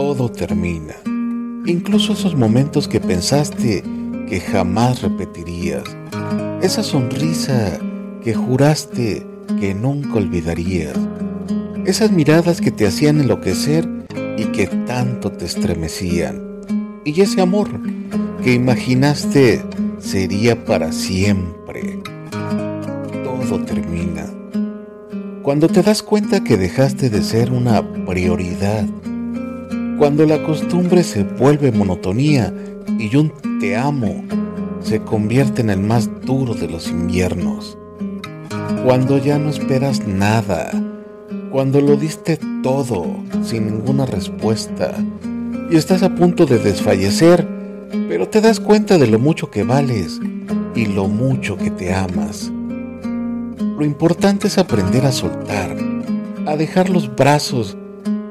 todo termina. Incluso esos momentos que pensaste que jamás repetirías. Esa sonrisa que juraste que nunca olvidarías. Esas miradas que te hacían enloquecer y que tanto te estremecían. Y ese amor que imaginaste sería para siempre. Todo termina. Cuando te das cuenta que dejaste de ser una prioridad. Cuando la costumbre se vuelve monotonía y un te amo se convierte en el más duro de los inviernos. Cuando ya no esperas nada. Cuando lo diste todo sin ninguna respuesta y estás a punto de desfallecer, pero te das cuenta de lo mucho que vales y lo mucho que te amas. Lo importante es aprender a soltar, a dejar los brazos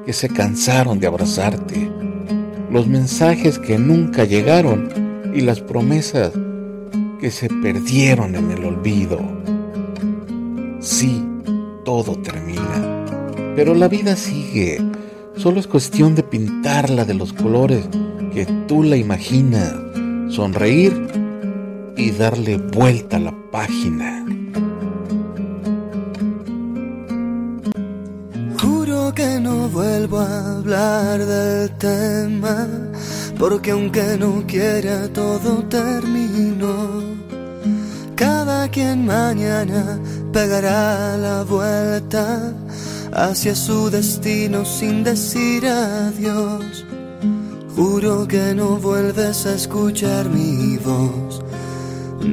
que se cansaron de abrazarte, los mensajes que nunca llegaron y las promesas que se perdieron en el olvido. Sí, todo termina, pero la vida sigue. Solo es cuestión de pintarla de los colores que tú la imaginas, sonreír y darle vuelta a la página. Que no vuelvo a hablar del tema, porque aunque no quiera todo terminó. Cada quien mañana pegará la vuelta hacia su destino sin decir adiós. Juro que no vuelves a escuchar mi voz.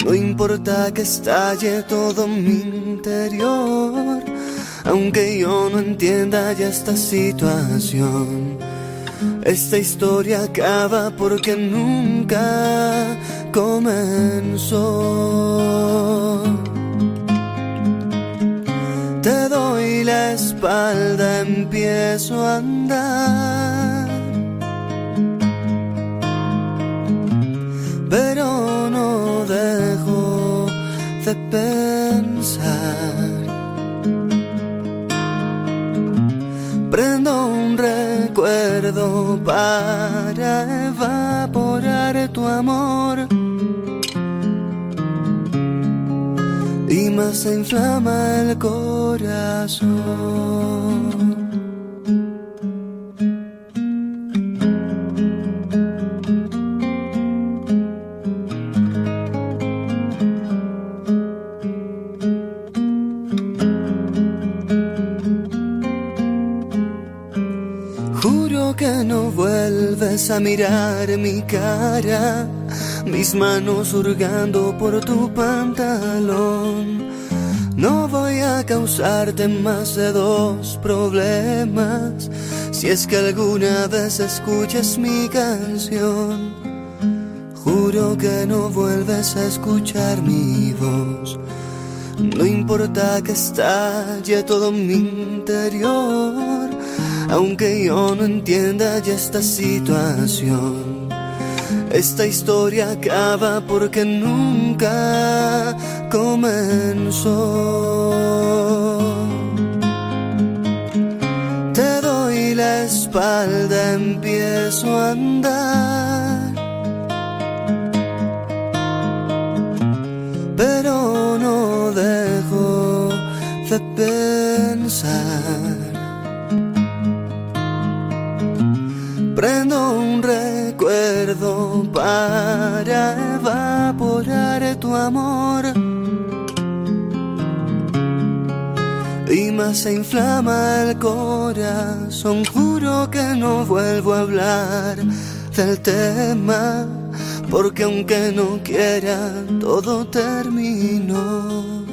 No importa que estalle todo mi interior aunque yo no entienda ya esta situación. Esta historia acaba porque nunca comenzó. Te doy la espalda, empiezo a andar. Pero no dejo de pensar. Prendo un recuerdo para evaporar tu amor. Y más se inflama el corazón. Que no vuelves a mirar mi cara, mis manos hurgando por tu pantalón. No voy a causarte más de dos problemas si es que alguna vez escuchas mi canción. Juro que no vuelves a escuchar mi voz. No importa que estalle todo mi interior aunque yo no entienda ya esta situación. Esta historia acaba porque nunca comenzó. Te doy la espalda, empiezo a andar. Pero no dejo de pensar prendo un recuerdo para evaporar tu amor. Y más se inflama el corazón, juro que no vuelvo a hablar del tema, porque aunque no quiera, todo terminó.